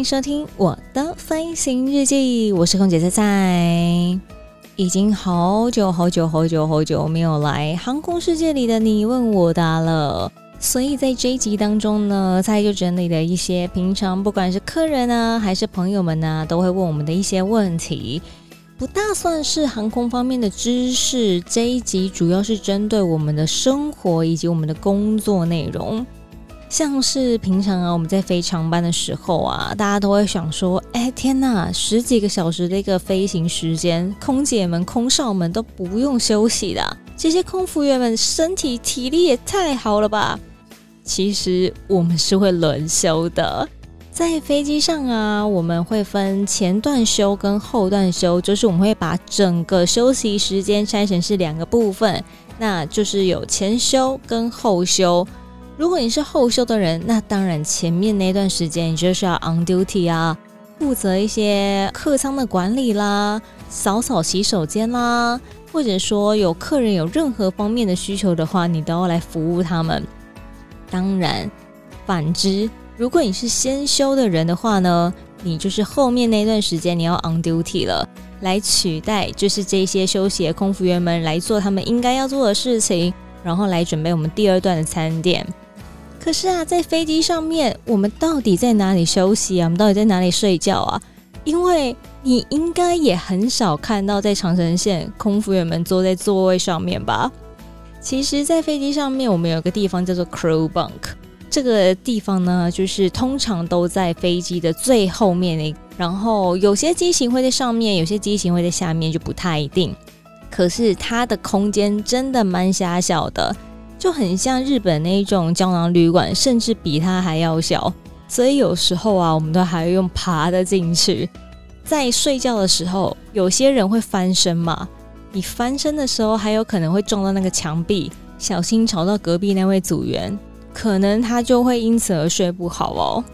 迎收听我的飞行日记。我是空姐菜菜，已经好久好久好久好久没有来航空世界里的你问我答了，所以在这集当中呢，菜就整理了一些平常不管是客人啊还是朋友们啊都会问我们的一些问题，不大算是航空方面的知识。这一集主要是针对我们的生活以及我们的工作内容。像是平常啊，我们在飞长班的时候啊，大家都会想说：“哎，天呐，十几个小时的一个飞行时间，空姐们、空少们都不用休息的，这些空服员们身体体力也太好了吧？”其实我们是会轮休的，在飞机上啊，我们会分前段休跟后段休，就是我们会把整个休息时间拆成是两个部分，那就是有前休跟后休。如果你是后休的人，那当然前面那段时间你就是要 on duty 啊，负责一些客舱的管理啦，扫扫洗手间啦，或者说有客人有任何方面的需求的话，你都要来服务他们。当然，反之，如果你是先休的人的话呢，你就是后面那段时间你要 on duty 了，来取代就是这些休息的空服员们来做他们应该要做的事情，然后来准备我们第二段的餐点。可是啊，在飞机上面，我们到底在哪里休息啊？我们到底在哪里睡觉啊？因为你应该也很少看到在长城线空服员们坐在座位上面吧？其实，在飞机上面，我们有个地方叫做 crew bunk，这个地方呢，就是通常都在飞机的最后面那，然后有些机型会在上面，有些机型会在下面，就不太一定。可是它的空间真的蛮狭小的。就很像日本那一种胶囊旅馆，甚至比它还要小。所以有时候啊，我们都还要用爬的进去。在睡觉的时候，有些人会翻身嘛。你翻身的时候，还有可能会撞到那个墙壁，小心吵到隔壁那位组员，可能他就会因此而睡不好哦。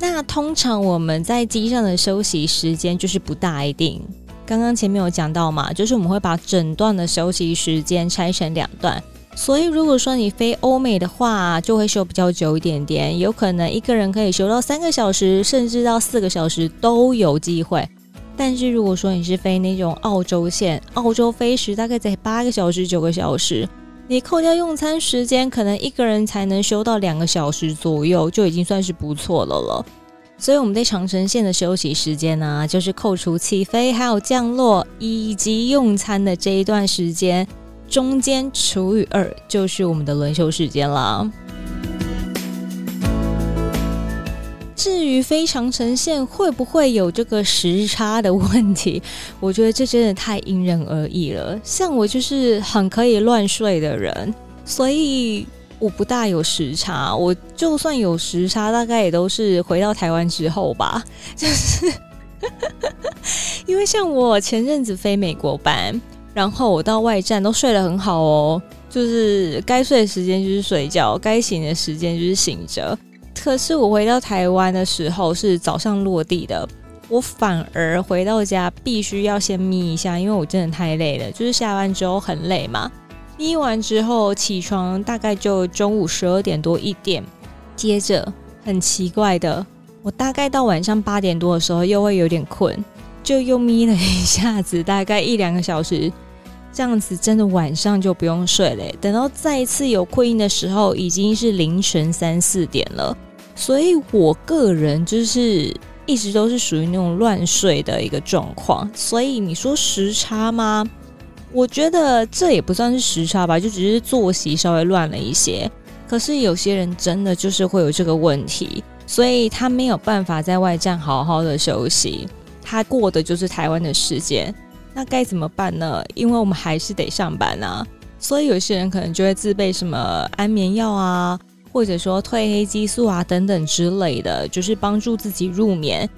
那通常我们在机上的休息时间就是不大一定。刚刚前面有讲到嘛，就是我们会把整段的休息时间拆成两段。所以，如果说你飞欧美的话，就会休比较久一点点，有可能一个人可以休到三个小时，甚至到四个小时都有机会。但是，如果说你是飞那种澳洲线，澳洲飞时大概在八个小时、九个小时，你扣掉用餐时间，可能一个人才能休到两个小时左右，就已经算是不错了了。所以，我们在长城线的休息时间呢，就是扣除起飞、还有降落以及用餐的这一段时间。中间除以二就是我们的轮休时间了。至于飞长程线会不会有这个时差的问题，我觉得这真的太因人而异了。像我就是很可以乱睡的人，所以我不大有时差。我就算有时差，大概也都是回到台湾之后吧。就是 因为像我前阵子飞美国班。然后我到外站都睡得很好哦，就是该睡的时间就是睡觉，该醒的时间就是醒着。可是我回到台湾的时候是早上落地的，我反而回到家必须要先眯一下，因为我真的太累了，就是下班之后很累嘛。眯完之后起床大概就中午十二点多一点，接着很奇怪的，我大概到晚上八点多的时候又会有点困，就又眯了一下子，大概一两个小时。这样子真的晚上就不用睡了，等到再一次有困意的时候，已经是凌晨三四点了。所以我个人就是一直都是属于那种乱睡的一个状况。所以你说时差吗？我觉得这也不算是时差吧，就只是作息稍微乱了一些。可是有些人真的就是会有这个问题，所以他没有办法在外站好好的休息，他过的就是台湾的时间。那该怎么办呢？因为我们还是得上班啊，所以有些人可能就会自备什么安眠药啊，或者说褪黑激素啊等等之类的，就是帮助自己入眠。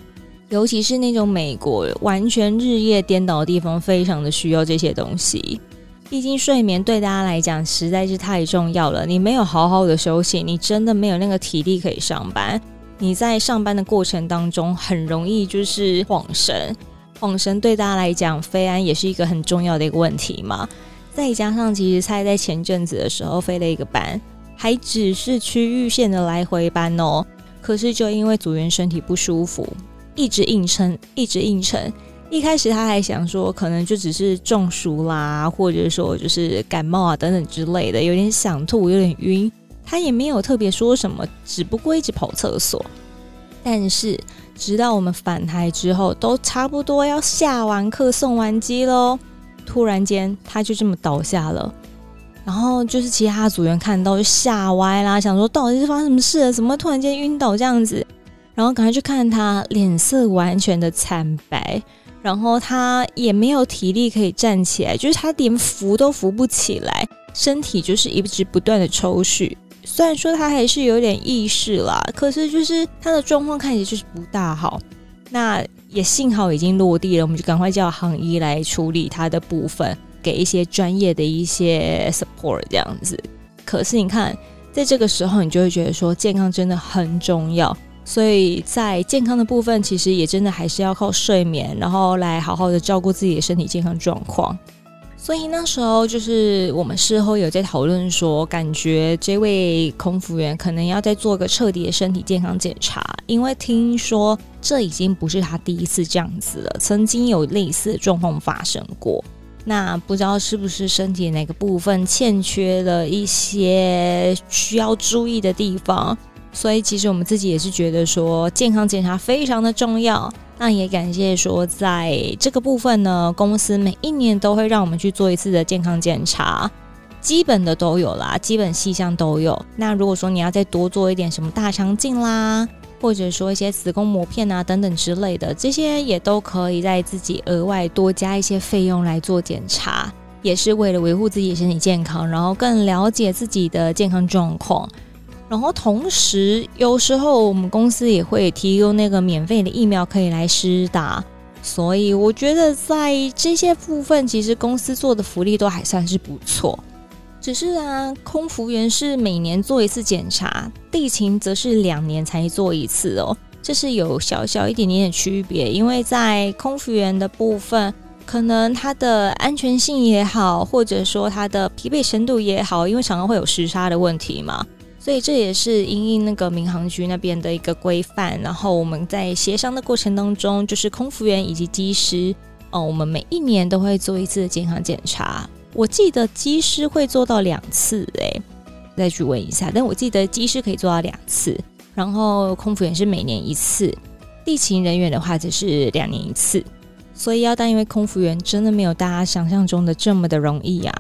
尤其是那种美国完全日夜颠倒的地方，非常的需要这些东西。毕竟睡眠对大家来讲实在是太重要了。你没有好好的休息，你真的没有那个体力可以上班。你在上班的过程当中，很容易就是晃神。晃神对大家来讲，飞安也是一个很重要的一个问题嘛。再加上，其实菜在前阵子的时候飞了一个班，还只是区域线的来回班哦。可是就因为组员身体不舒服。一直硬撑，一直硬撑。一开始他还想说，可能就只是中暑啦，或者说就是感冒啊等等之类的，有点想吐，有点晕。他也没有特别说什么，只不过一直跑厕所。但是直到我们返台之后，都差不多要下完课送完机喽，突然间他就这么倒下了。然后就是其他组员看到就吓歪啦，想说到底是发生什么事了？怎么突然间晕倒这样子？然后赶快去看他，脸色完全的惨白，然后他也没有体力可以站起来，就是他连扶都扶不起来，身体就是一直不断的抽搐。虽然说他还是有点意识啦，可是就是他的状况看起来就是不大好。那也幸好已经落地了，我们就赶快叫航医来处理他的部分，给一些专业的一些 support 这样子。可是你看，在这个时候，你就会觉得说健康真的很重要。所以在健康的部分，其实也真的还是要靠睡眠，然后来好好的照顾自己的身体健康状况。所以那时候就是我们事后有在讨论说，感觉这位空服员可能要再做个彻底的身体健康检查，因为听说这已经不是他第一次这样子了，曾经有类似的状况发生过。那不知道是不是身体哪个部分欠缺了一些需要注意的地方。所以其实我们自己也是觉得说健康检查非常的重要。那也感谢说在这个部分呢，公司每一年都会让我们去做一次的健康检查，基本的都有啦，基本细项都有。那如果说你要再多做一点什么大肠镜啦，或者说一些子宫膜片啊等等之类的，这些也都可以在自己额外多加一些费用来做检查，也是为了维护自己身体健康，然后更了解自己的健康状况。然后同时，有时候我们公司也会提供那个免费的疫苗可以来施打，所以我觉得在这些部分，其实公司做的福利都还算是不错。只是啊，空服员是每年做一次检查，地勤则是两年才做一次哦，这是有小小一点点的区别。因为在空服员的部分，可能它的安全性也好，或者说它的疲惫程度也好，因为常常会有时差的问题嘛。所以这也是因应那个民航局那边的一个规范，然后我们在协商的过程当中，就是空服员以及机师，哦，我们每一年都会做一次健康检查。我记得机师会做到两次，诶，再去问一下。但我记得机师可以做到两次，然后空服员是每年一次，地勤人员的话则是两年一次。所以要当一位空服员，真的没有大家想象中的这么的容易呀。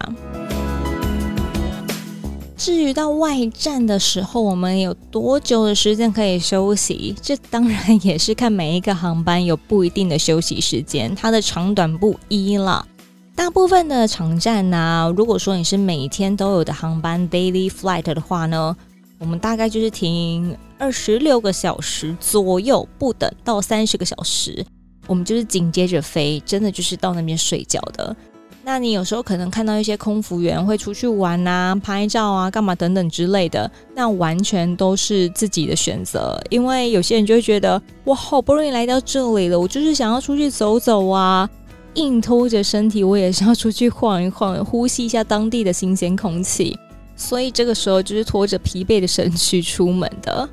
至于到外站的时候，我们有多久的时间可以休息？这当然也是看每一个航班有不一定的休息时间，它的长短不一了。大部分的场站呢、如果说你是每天都有的航班 daily flight 的话呢，我们大概就是停二十六个小时左右不等到三十个小时，我们就是紧接着飞，真的就是到那边睡觉的。那你有时候可能看到一些空服员会出去玩啊、拍照啊、干嘛等等之类的，那完全都是自己的选择。因为有些人就会觉得，我好不容易来到这里了，我就是想要出去走走啊，硬拖着身体，我也是要出去晃一晃，呼吸一下当地的新鲜空气。所以这个时候就是拖着疲惫的身躯出门的。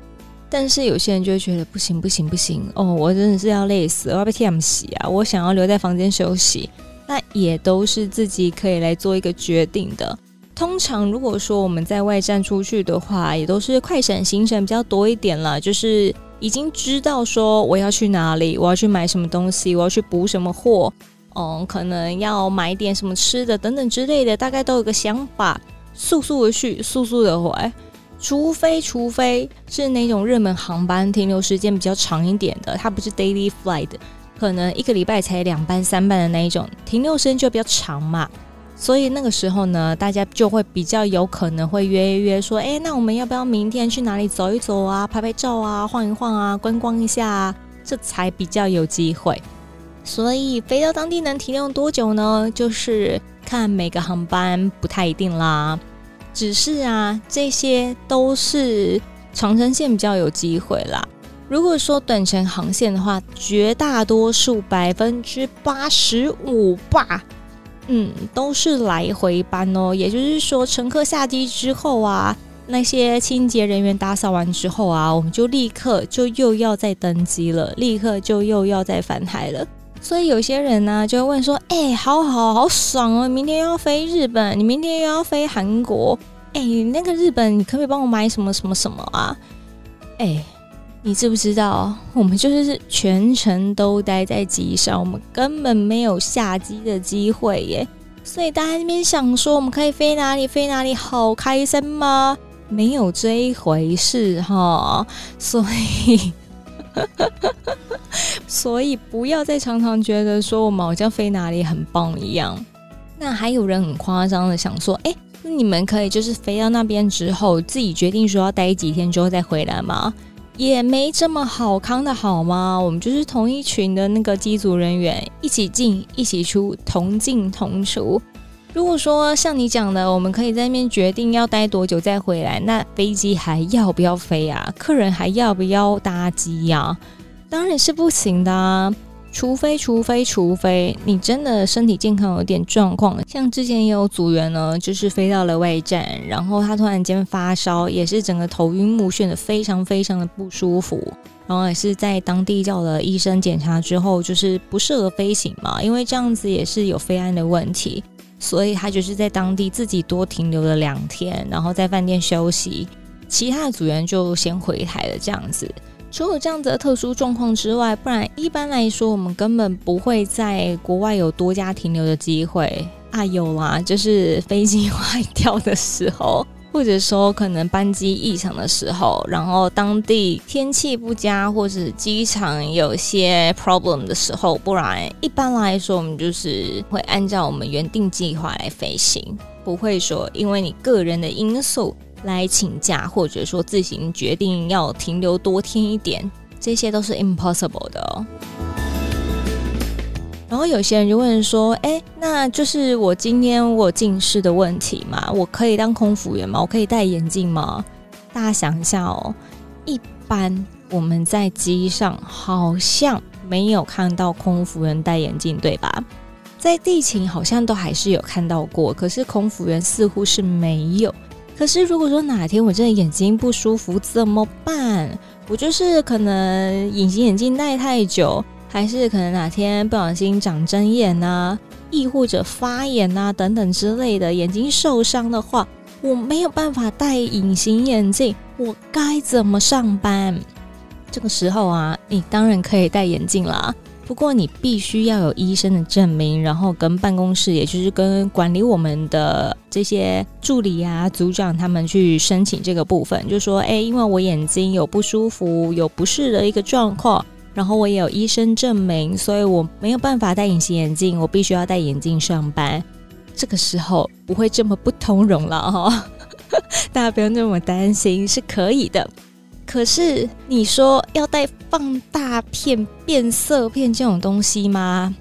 但是有些人就会觉得不行不行不行哦，我真的是要累死，我要被 TM 洗啊，我想要留在房间休息。那也都是自己可以来做一个决定的。通常如果说我们在外站出去的话，也都是快闪行程比较多一点了。就是已经知道说我要去哪里，我要去买什么东西，我要去补什么货，嗯，可能要买点什么吃的等等之类的，大概都有个想法，速速的去，速速的回。除非除非是那种热门航班停留时间比较长一点的，它不是 daily flight。可能一个礼拜才两班三班的那一种，停留时间就比较长嘛。所以那个时候呢，大家就会比较有可能会约一约，说，哎，那我们要不要明天去哪里走一走啊，拍拍照啊，晃一晃啊，观光一下啊，这才比较有机会。所以飞到当地能停留多久呢？就是看每个航班不太一定啦。只是啊，这些都是长程线比较有机会啦。如果说短程航线的话，绝大多数百分之八十五吧。嗯，都是来回班哦，也就是说，乘客下机之后啊，那些清洁人员打扫完之后啊，我们就立刻就又要再登机了，立刻就又要再返台了。所以有些人呢，就会问说：“哎、好好好爽哦，明天要飞日本，你明天又要飞韩国，哎、那个日本，你可不可以帮我买什么什么什么啊？”哎、你知不知道，我们就是全程都待在机上，我们根本没有下机的机会耶。所以大家那边想说，我们可以飞哪里飞哪里，好开心吗？没有这一回事哈。所以，所以不要再常常觉得说我们好像飞哪里很棒一样。那还有人很夸张的想说，哎，那你们可以就是飞到那边之后，自己决定说要待几天之后再回来吗？也没这么好康的好吗？我们就是同一群的那个机组人员，一起进一起出，同进同出。如果说像你讲的，我们可以在那边决定要待多久再回来，那飞机还要不要飞啊？客人还要不要搭机呀？当然是不行的啊。除非，除非，除非你真的身体健康有点状况，像之前也有组员呢，就是飞到了外站，然后他突然间发烧，也是整个头晕目眩的，非常非常的不舒服，然后也是在当地叫了医生检查之后，就是不适合飞行嘛，因为这样子也是有飞安的问题，所以他就是在当地自己多停留了两天，然后在饭店休息，其他的组员就先回台了，这样子。除了这样子的特殊状况之外，不然一般来说，我们根本不会在国外有多加停留的机会啊。有啦，就是飞机坏掉的时候，或者说可能班机异常的时候，然后当地天气不佳，或是机场有些 problem 的时候，不然一般来说，我们就是会按照我们原定计划来飞行，不会说因为你个人的因素。来请假，或者说自行决定要停留多天一点，这些都是 impossible 的哦。然后有些人就问说：“哎，那就是我今天我近视的问题嘛，我可以当空服员吗？我可以戴眼镜吗？”大家想一下哦，一般我们在机上好像没有看到空服员戴眼镜，对吧？在地勤好像都还是有看到过，可是空服员似乎是没有。可是，如果说哪天我真的眼睛不舒服怎么办？我就是可能隐形眼镜戴太久，还是可能哪天不小心长针眼啊，亦或者发炎啊等等之类的，眼睛受伤的话，我没有办法戴隐形眼镜，我该怎么上班？这个时候啊，你当然可以戴眼镜啦。不过你必须要有医生的证明，然后跟办公室，也就是跟管理我们的这些助理啊、组长他们去申请这个部分，就说：哎，因为我眼睛有不舒服、有不适的一个状况，然后我也有医生证明，所以我没有办法戴隐形眼镜，我必须要戴眼镜上班。这个时候不会这么不通融了哈、哦，大家不用那么担心，是可以的。可是你说要带放大片、变色片这种东西吗？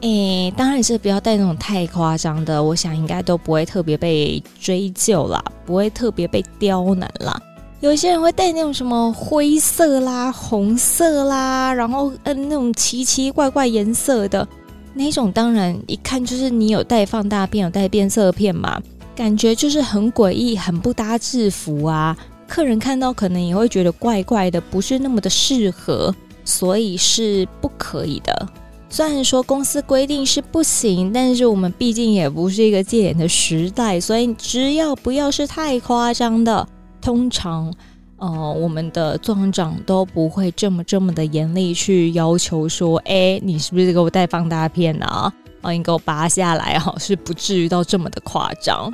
诶，当然是不要带那种太夸张的，我想应该都不会特别被追究啦，不会特别被刁难啦。有些人会带那种什么灰色啦、红色啦，然后嗯那种奇奇怪怪颜色的那种，当然一看就是你有带放大片、有带变色片嘛，感觉就是很诡异、很不搭制服啊。客人看到可能也会觉得怪怪的，不是那么的适合，所以是不可以的。虽然说公司规定是不行，但是我们毕竟也不是一个戒严的时代，所以只要不要是太夸张的，通常，呃，我们的壮长都不会这么这么的严厉去要求说，哎，你是不是给我带放大片啊？啊，你给我拔下来哈，是不至于到这么的夸张。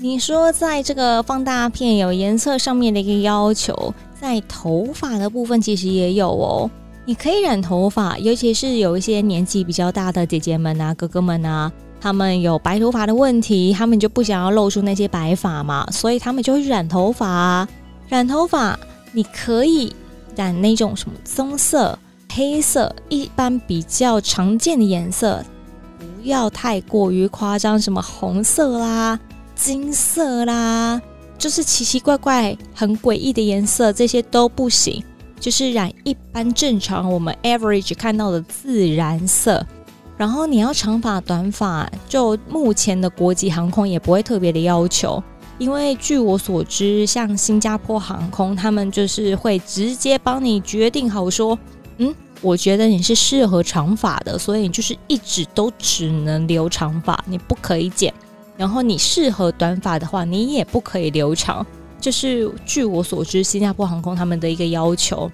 你说，在这个放大片有颜色上面的一个要求，在头发的部分其实也有哦。你可以染头发，尤其是有一些年纪比较大的姐姐们啊、哥哥们啊，他们有白头发的问题，他们就不想要露出那些白发嘛，所以他们就会染头发。染头发，你可以染那种什么棕色、黑色，一般比较常见的颜色，不要太过于夸张，什么红色啦、金色啦，就是奇奇怪怪、很诡异的颜色，这些都不行。就是染一般正常我们 average 看到的自然色，然后你要长发短发，就目前的国际航空也不会特别的要求，因为据我所知，像新加坡航空，他们就是会直接帮你决定好说，嗯，我觉得你是适合长发的，所以你就是一直都只能留长发，你不可以剪，然后你适合短发的话，你也不可以留长。就是据我所知，新加坡航空他们的一个要求，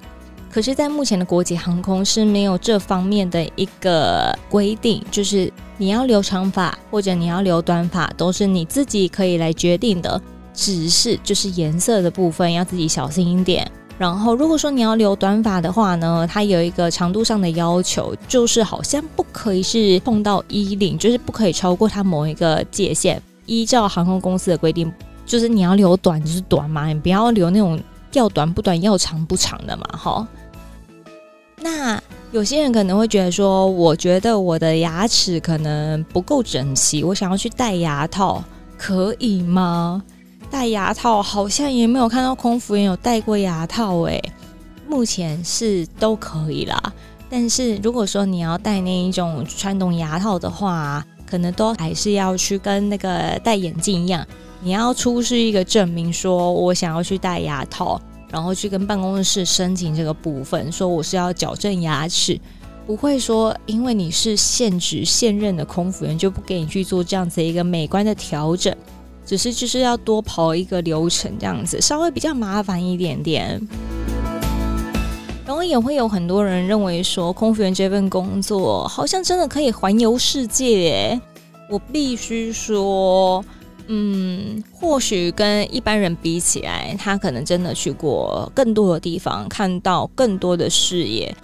可是，在目前的国际航空是没有这方面的一个规定，就是你要留长发或者你要留短发，都是你自己可以来决定的，只是就是颜色的部分要自己小心一点。然后，如果说你要留短发的话呢，它有一个长度上的要求，就是好像不可以是碰到衣领，就是不可以超过它某一个界限，依照航空公司的规定。就是你要留短就是短嘛，你不要留那种要短不短要长不长的嘛，哈。那有些人可能会觉得说，我觉得我的牙齿可能不够整齐，我想要去戴牙套，可以吗？戴牙套好像也没有看到空服员有戴过牙套诶。目前是都可以啦。但是如果说你要戴那一种传统牙套的话，可能都还是要去跟那个戴眼镜一样。你要出示一个证明，说我想要去戴牙套，然后去跟办公室申请这个部分，说我是要矫正牙齿，不会说因为你是现职现任的空服员就不给你去做这样子一个美观的调整，只是就是要多跑一个流程这样子，稍微比较麻烦一点点。然后也会有很多人认为说，空服员这份工作好像真的可以环游世界耶，我必须说。嗯，或许跟一般人比起来，他可能真的去过更多的地方，看到更多的视野。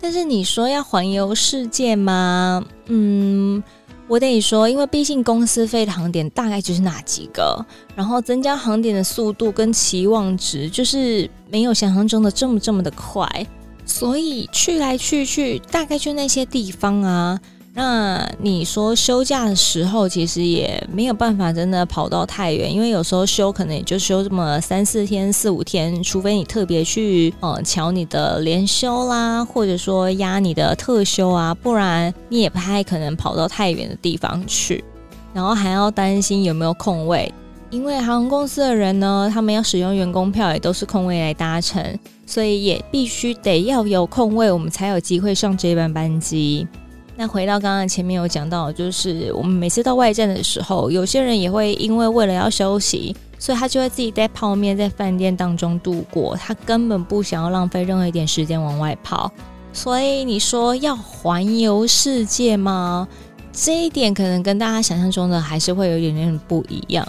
但是你说要环游世界吗？嗯，我得说，因为毕竟公司飞的航点大概就是那几个，然后增加航点的速度跟期望值就是没有想象中的这么这么的快，所以去来去去大概就那些地方啊。那你说休假的时候，其实也没有办法真的跑到太远，因为有时候休可能也就休这么三四天、四五天，除非你特别去呃瞧你的连休啦，或者说压你的特休啊，不然你也不太可能跑到太远的地方去，然后还要担心有没有空位，因为航空公司的人呢，他们要使用员工票也都是空位来搭乘，所以也必须得要有空位，我们才有机会上这班班机。那回到刚刚前面有讲到，就是我们每次到外站的时候，有些人也会因为为了要休息，所以他就会自己带泡面在饭店当中度过，他根本不想要浪费任何一点时间往外跑。所以你说要环游世界吗？这一点可能跟大家想象中的还是会有一点点不一样。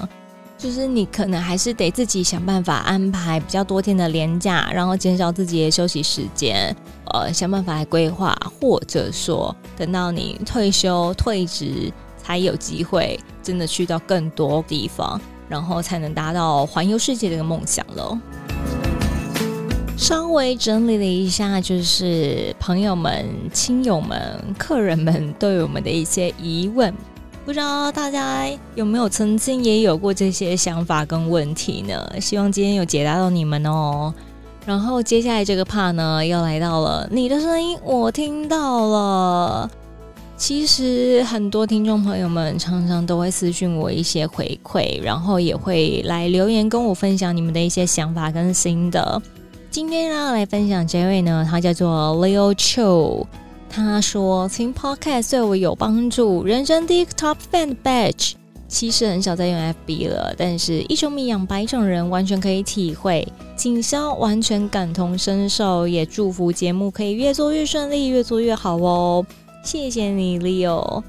就是你可能还是得自己想办法安排比较多天的连假，然后减少自己的休息时间，呃，想办法来规划，或者说等到你退休退职，才有机会真的去到更多地方，然后才能达到环游世界的一个梦想喽。稍微整理了一下，就是朋友们、亲友们、客人们对我们的一些疑问。不知道大家有没有曾经也有过这些想法跟问题呢？希望今天有解答到你们哦。然后接下来这个 part 呢，又来到了你的声音，我听到了。其实很多听众朋友们常常都会私讯我一些回馈，然后也会来留言跟我分享你们的一些想法跟心得。今天呢，来分享这位呢，他叫做 Leo Cho。他说听 Podcast 对我有帮助，人生第一个 Top Fan Badge。其实很少再用 FB 了，但是一种米养百种人，完全可以体会。锦霄完全感同身受，也祝福节目可以越做越顺利，越做越好哦。谢谢你，Leo。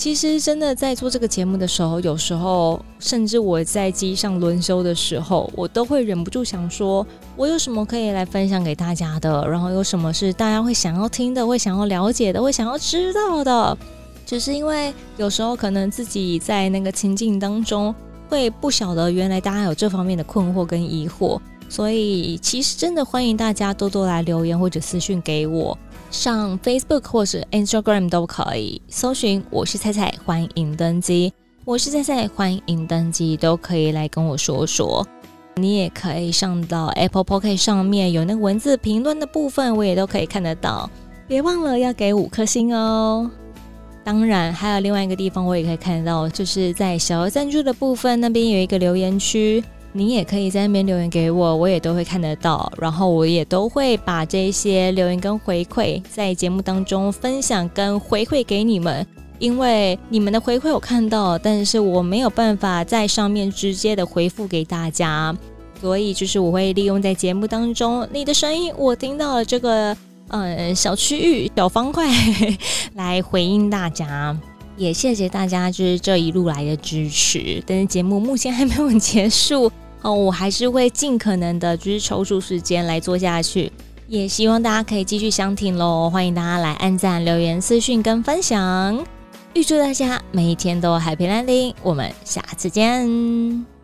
其实真的在做这个节目的时候，有时候甚至我在机上轮休的时候，我都会忍不住想说，我有什么可以来分享给大家的，然后有什么是大家会想要听的，会想要了解的，会想要知道的。只是因为有时候可能自己在那个情境当中，会不晓得原来大家有这方面的困惑跟疑惑，所以其实真的欢迎大家多多来留言或者私讯给我。上 Facebook 或是 Instagram 都可以搜寻，我是菜菜，欢迎登机。我是菜菜，欢迎登机，都可以来跟我说说。你也可以上到 Apple Pocket 上面有那个文字评论的部分，我也都可以看得到。别忘了要给五颗星哦。当然，还有另外一个地方我也可以看到，就是在小额赞助的部分那边有一个留言区。你也可以在那边留言给我，我也都会看得到，然后我也都会把这些留言跟回馈在节目当中分享跟回馈给你们，因为你们的回馈我看到，但是我没有办法在上面直接的回复给大家，所以就是我会利用在节目当中你的声音，我听到了这个嗯小区域小方块 来回应大家。也谢谢大家，就是这一路来的支持。但是节目目前还没有结束 哦，我还是会尽可能的，就是抽出时间来做下去。也希望大家可以继续相挺喽，欢迎大家来按赞、留言、私讯跟分享。预祝大家每一天都 Happy Landing，我们下次见。